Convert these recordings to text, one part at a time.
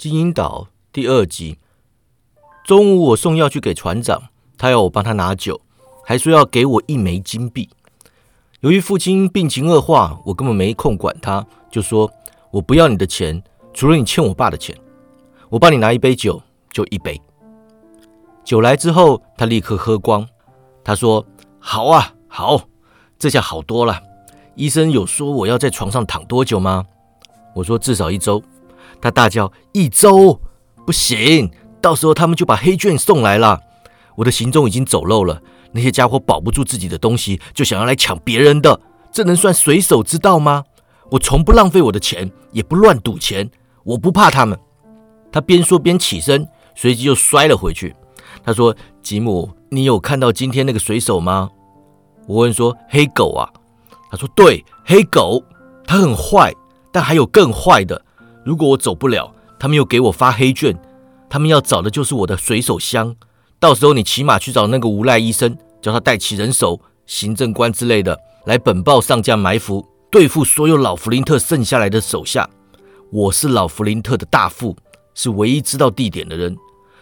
金银岛第二集。中午我送药去给船长，他要我帮他拿酒，还说要给我一枚金币。由于父亲病情恶化，我根本没空管他，就说我不要你的钱，除了你欠我爸的钱。我帮你拿一杯酒，就一杯。酒来之后，他立刻喝光。他说：“好啊，好，这下好多了。医生有说我要在床上躺多久吗？”我说：“至少一周。”他大叫：“一周不行，到时候他们就把黑卷送来了。我的行踪已经走漏了，那些家伙保不住自己的东西，就想要来抢别人的，这能算水手之道吗？我从不浪费我的钱，也不乱赌钱，我不怕他们。”他边说边起身，随即又摔了回去。他说：“吉姆，你有看到今天那个水手吗？”我问说：“黑狗啊？”他说：“对，黑狗，他很坏，但还有更坏的。”如果我走不了，他们又给我发黑卷，他们要找的就是我的水手箱。到时候你骑马去找那个无赖医生，叫他带起人手、行政官之类的来本报上将埋伏，对付所有老弗林特剩下来的手下。我是老弗林特的大副，是唯一知道地点的人。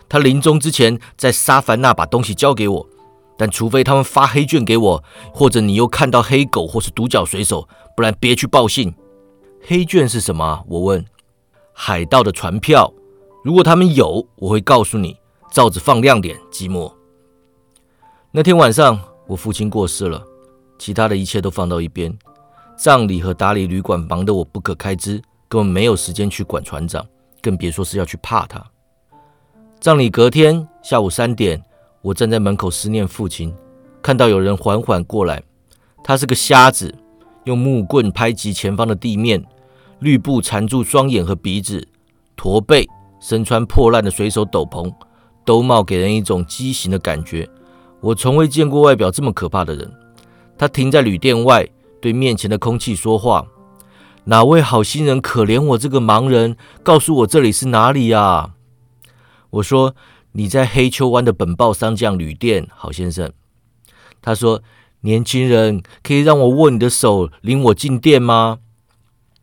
他临终之前在沙凡那把东西交给我，但除非他们发黑卷给我，或者你又看到黑狗或是独角水手，不然别去报信。黑卷是什么？我问。海盗的船票，如果他们有，我会告诉你。照着放亮点，寂寞。那天晚上，我父亲过世了，其他的一切都放到一边。葬礼和打理旅馆忙得我不可开支，根本没有时间去管船长，更别说是要去怕他。葬礼隔天下午三点，我站在门口思念父亲，看到有人缓缓过来，他是个瞎子，用木棍拍击前方的地面。绿布缠住双眼和鼻子，驼背，身穿破烂的水手斗篷，兜帽给人一种畸形的感觉。我从未见过外表这么可怕的人。他停在旅店外，对面前的空气说话：“哪位好心人可怜我这个盲人，告诉我这里是哪里呀？”我说：“你在黑丘湾的本报商将旅店，好先生。”他说：“年轻人，可以让我握你的手，领我进店吗？”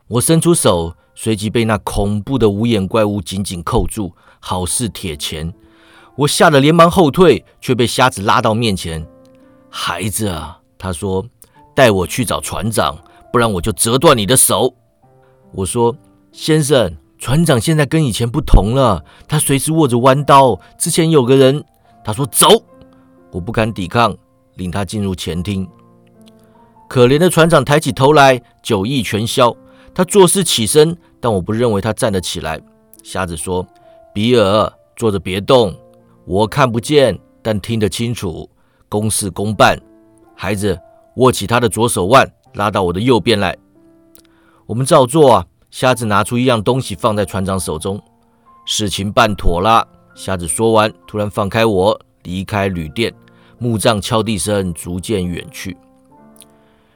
我伸出手，随即被那恐怖的无眼怪物紧紧扣住，好似铁钳。我吓得连忙后退，却被瞎子拉到面前。孩子啊，他说：“带我去找船长，不然我就折断你的手。”我说：“先生，船长现在跟以前不同了，他随时握着弯刀。之前有个人，他说走，我不敢抵抗，领他进入前厅。可怜的船长抬起头来，酒意全消。他做事起身，但我不认为他站得起来。瞎子说：“比尔，坐着别动，我看不见，但听得清楚。公事公办。孩子，握起他的左手腕，拉到我的右边来。我们照做啊。”瞎子拿出一样东西放在船长手中。事情办妥了。瞎子说完，突然放开我，离开旅店。木杖敲地声逐渐远去。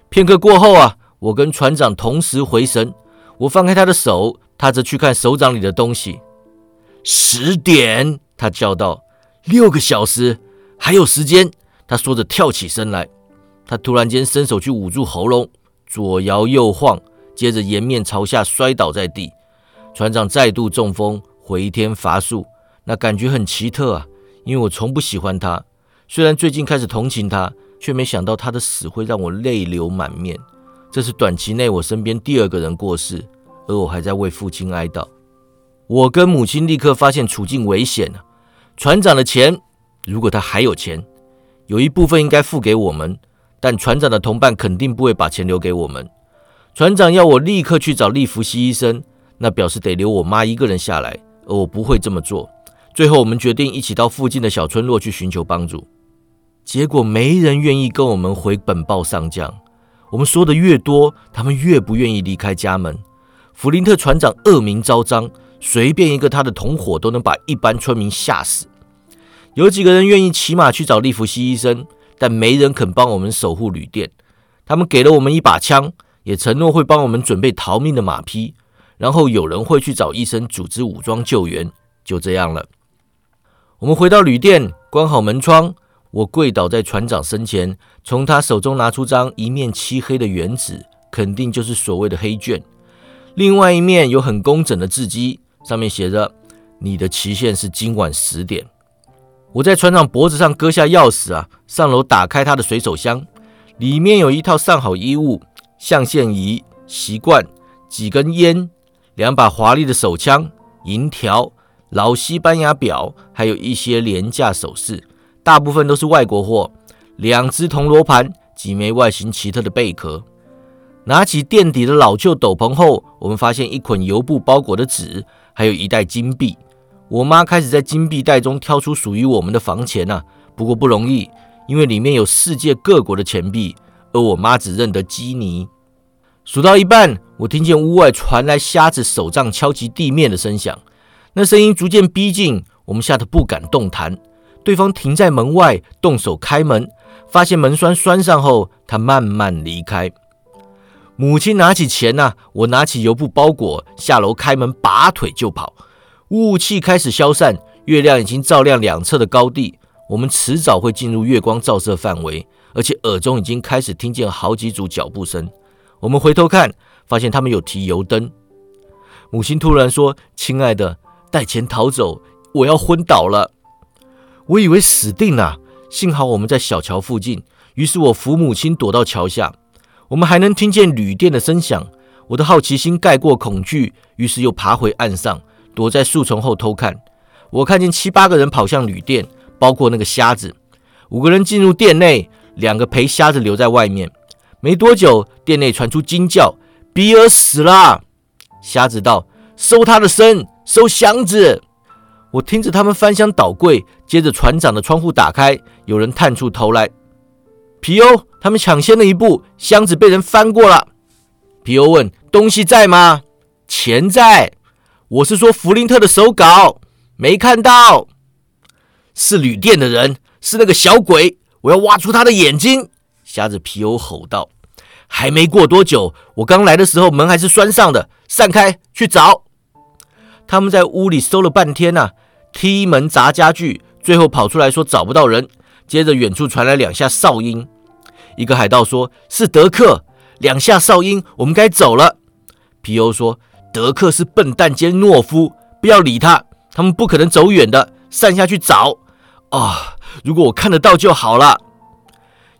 片刻过后啊。我跟船长同时回神，我放开他的手，他则去看手掌里的东西。十点，他叫道：“六个小时，还有时间。”他说着跳起身来。他突然间伸手去捂住喉咙，左摇右晃，接着颜面朝下摔倒在地。船长再度中风，回天乏术。那感觉很奇特啊，因为我从不喜欢他，虽然最近开始同情他，却没想到他的死会让我泪流满面。这是短期内我身边第二个人过世，而我还在为父亲哀悼。我跟母亲立刻发现处境危险了。船长的钱，如果他还有钱，有一部分应该付给我们，但船长的同伴肯定不会把钱留给我们。船长要我立刻去找利弗西医生，那表示得留我妈一个人下来，而我不会这么做。最后，我们决定一起到附近的小村落去寻求帮助。结果，没人愿意跟我们回本报上将。我们说的越多，他们越不愿意离开家门。弗林特船长恶名昭彰，随便一个他的同伙都能把一般村民吓死。有几个人愿意骑马去找利弗西医生，但没人肯帮我们守护旅店。他们给了我们一把枪，也承诺会帮我们准备逃命的马匹。然后有人会去找医生组织武装救援。就这样了。我们回到旅店，关好门窗。我跪倒在船长身前，从他手中拿出张一面漆黑的原纸，肯定就是所谓的黑卷。另外一面有很工整的字迹，上面写着：“你的期限是今晚十点。我在船长脖子上割下钥匙啊，上楼打开他的水手箱，里面有一套上好衣物、象限仪、习惯、几根烟、两把华丽的手枪、银条、老西班牙表，还有一些廉价首饰，大部分都是外国货。两只铜罗盘，几枚外形奇特的贝壳。拿起垫底的老旧斗篷后，我们发现一捆油布包裹的纸，还有一袋金币。我妈开始在金币袋中挑出属于我们的房钱呐，不过不容易，因为里面有世界各国的钱币，而我妈只认得基尼。数到一半，我听见屋外传来瞎子手杖敲击地面的声响，那声音逐渐逼近，我们吓得不敢动弹。对方停在门外，动手开门，发现门栓栓上后，他慢慢离开。母亲拿起钱呐，我拿起油布包裹，下楼开门，拔腿就跑。雾气开始消散，月亮已经照亮两侧的高地。我们迟早会进入月光照射范围，而且耳中已经开始听见好几组脚步声。我们回头看，发现他们有提油灯。母亲突然说：“亲爱的，带钱逃走，我要昏倒了。”我以为死定了，幸好我们在小桥附近，于是我扶母亲躲到桥下。我们还能听见旅店的声响。我的好奇心盖过恐惧，于是又爬回岸上。躲在树丛后偷看，我看见七八个人跑向旅店，包括那个瞎子。五个人进入店内，两个陪瞎子留在外面。没多久，店内传出惊叫：“比尔死了！”瞎子道：“收他的身，收箱子。”我听着他们翻箱倒柜，接着船长的窗户打开，有人探出头来。皮欧，他们抢先了一步，箱子被人翻过了。皮欧问：“东西在吗？”“钱在。”我是说弗林特的手稿没看到，是旅店的人，是那个小鬼，我要挖出他的眼睛！瞎子皮欧吼道。还没过多久，我刚来的时候门还是栓上的，散开去找。他们在屋里搜了半天呐，踢门砸家具，最后跑出来说找不到人。接着远处传来两下哨音，一个海盗说是德克，两下哨音，我们该走了。皮欧说。德克是笨蛋兼懦夫，不要理他。他们不可能走远的，散下去找。啊，如果我看得到就好了。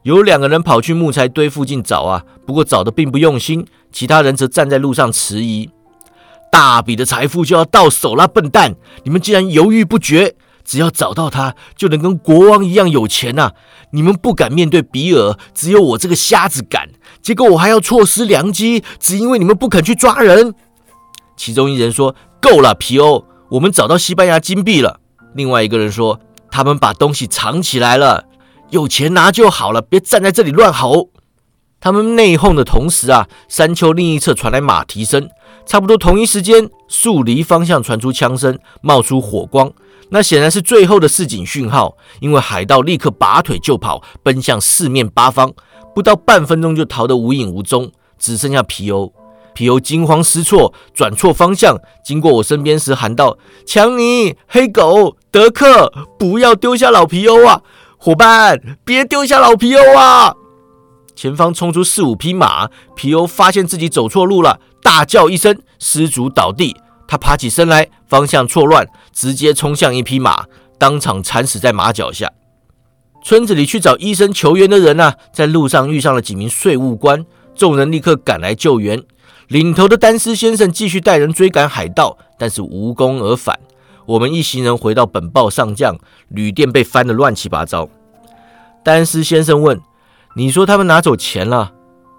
有两个人跑去木材堆附近找啊，不过找的并不用心。其他人则站在路上迟疑。大笔的财富就要到手了，笨蛋！你们竟然犹豫不决。只要找到他，就能跟国王一样有钱呐！你们不敢面对比尔，只有我这个瞎子敢。结果我还要错失良机，只因为你们不肯去抓人。其中一人说：“够了，皮欧，我们找到西班牙金币了。”另外一个人说：“他们把东西藏起来了，有钱拿就好了，别站在这里乱吼。”他们内讧的同时啊，山丘另一侧传来马蹄声。差不多同一时间，树离方向传出枪声，冒出火光。那显然是最后的示警讯号，因为海盗立刻拔腿就跑，奔向四面八方，不到半分钟就逃得无影无踪，只剩下皮欧。皮欧惊慌失措，转错方向，经过我身边时喊道：“强尼，黑狗，德克，不要丢下老皮欧啊！伙伴，别丢下老皮欧啊！”前方冲出四五匹马，皮欧发现自己走错路了，大叫一声，失足倒地。他爬起身来，方向错乱，直接冲向一匹马，当场惨死在马脚下。村子里去找医生求援的人呢，在路上遇上了几名税务官，众人立刻赶来救援。领头的丹斯先生继续带人追赶海盗，但是无功而返。我们一行人回到本报上将，旅店被翻得乱七八糟。丹斯先生问：“你说他们拿走钱了？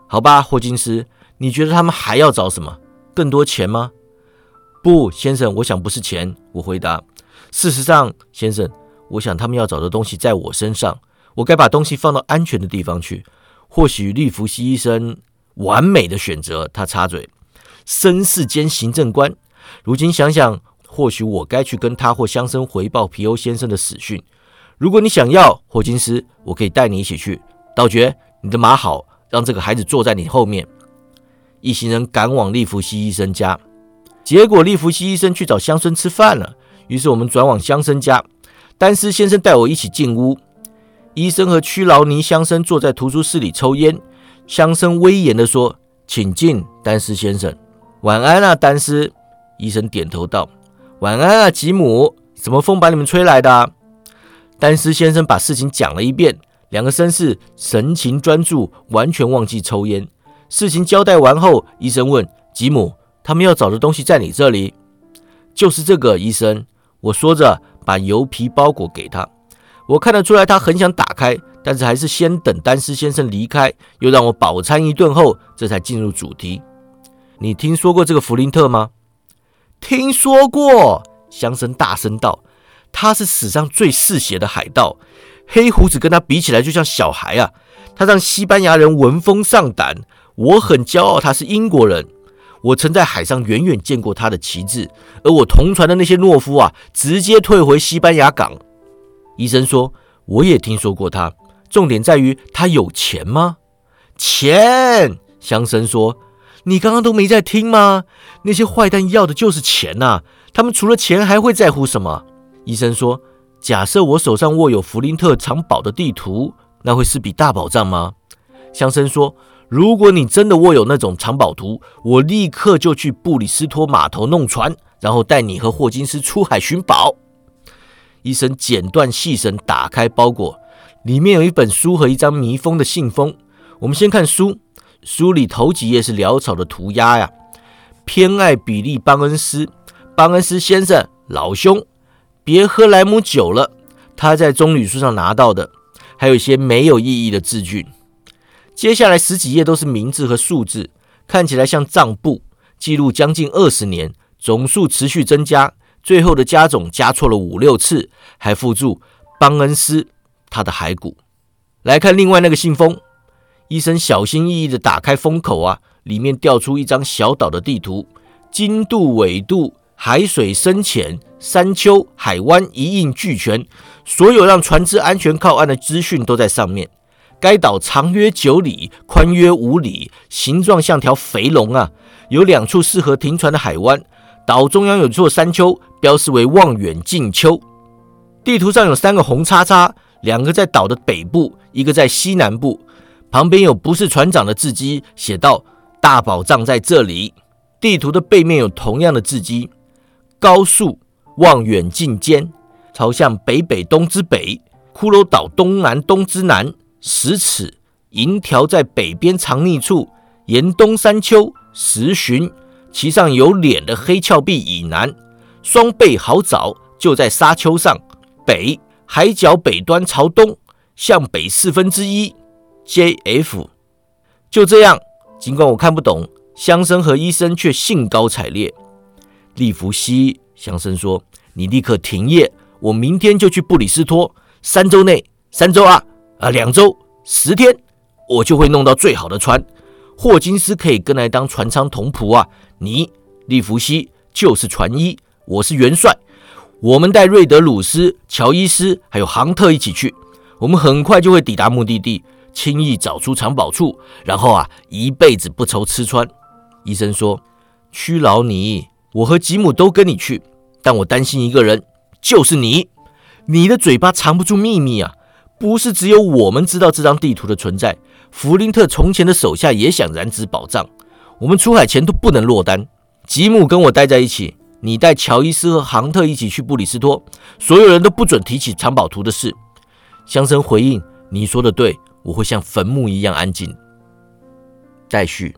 好吧，霍金斯，你觉得他们还要找什么？更多钱吗？”“不，先生，我想不是钱。”我回答。“事实上，先生，我想他们要找的东西在我身上。我该把东西放到安全的地方去。或许利弗西医生。”完美的选择，他插嘴。绅士兼行政官，如今想想，或许我该去跟他或乡绅回报皮欧先生的死讯。如果你想要，霍金斯，我可以带你一起去。道爵，你的马好，让这个孩子坐在你后面。一行人赶往利弗西医生家，结果利弗西医生去找乡绅吃饭了。于是我们转往乡绅家。丹斯先生带我一起进屋，医生和屈劳尼乡绅坐在图书室里抽烟。乡绅威严地说：“请进，丹斯先生。晚安啊，丹斯。”医生点头道：“晚安啊，吉姆。什么风把你们吹来的？丹斯先生把事情讲了一遍。两个绅士神情专注，完全忘记抽烟。事情交代完后，医生问吉姆：“他们要找的东西在你这里？”“就是这个，医生。”我说着，把油皮包裹给他。我看得出来，他很想打开，但是还是先等丹斯先生离开，又让我饱餐一顿后，这才进入主题。你听说过这个弗林特吗？听说过。乡绅大声道：“他是史上最嗜血的海盗，黑胡子跟他比起来就像小孩啊！他让西班牙人闻风丧胆。我很骄傲，他是英国人。我曾在海上远远见过他的旗帜，而我同船的那些懦夫啊，直接退回西班牙港。”医生说：“我也听说过他。重点在于他有钱吗？”钱，乡绅说：“你刚刚都没在听吗？那些坏蛋要的就是钱呐！”他们除了钱还会在乎什么？医生说：“假设我手上握有弗林特藏宝的地图，那会是笔大宝藏吗？”乡绅说：“如果你真的握有那种藏宝图，我立刻就去布里斯托码头弄船，然后带你和霍金斯出海寻宝。”医生剪断细绳，打开包裹，里面有一本书和一张密封的信封。我们先看书，书里头几页是潦草的涂鸦呀，偏爱比利·邦恩斯。邦恩斯先生，老兄，别喝莱姆酒了。他在棕榈树上拿到的，还有一些没有意义的字句。接下来十几页都是名字和数字，看起来像账簿，记录将近二十年，总数持续增加，最后的加总加错了五六次，还附注邦恩斯他的骸骨。来看另外那个信封，医生小心翼翼地打开封口啊，里面掉出一张小岛的地图，经度纬度。海水深浅、山丘、海湾一应俱全，所有让船只安全靠岸的资讯都在上面。该岛长约九里，宽约五里，形状像条肥龙啊！有两处适合停船的海湾。岛中央有座山丘，标示为望远镜丘。地图上有三个红叉叉，两个在岛的北部，一个在西南部。旁边有不是船长的字迹，写道：“大宝藏在这里。”地图的背面有同样的字迹。高速望远镜间，朝向北北东之北，骷髅岛东南东之南十尺，银条在北边藏匿处，沿东山丘十寻，其上有脸的黑峭壁以南，双背好找，就在沙丘上北海角北端朝东向北四分之一，J.F. 就这样，尽管我看不懂，乡绅和医生却兴高采烈。利弗西乡绅说：“你立刻停业，我明天就去布里斯托。三周内，三周啊啊，两周，十天，我就会弄到最好的船。霍金斯可以跟来当船舱同仆啊。你，利弗西就是船医，我是元帅。我们带瑞德鲁斯、乔伊斯还有杭特一起去。我们很快就会抵达目的地，轻易找出藏宝处，然后啊，一辈子不愁吃穿。”医生说：“屈劳你。”我和吉姆都跟你去，但我担心一个人，就是你。你的嘴巴藏不住秘密啊！不是只有我们知道这张地图的存在。弗林特从前的手下也想染指宝藏，我们出海前都不能落单。吉姆跟我待在一起，你带乔伊斯和杭特一起去布里斯托，所有人都不准提起藏宝图的事。乡绅回应：“你说的对，我会像坟墓一样安静。”待续。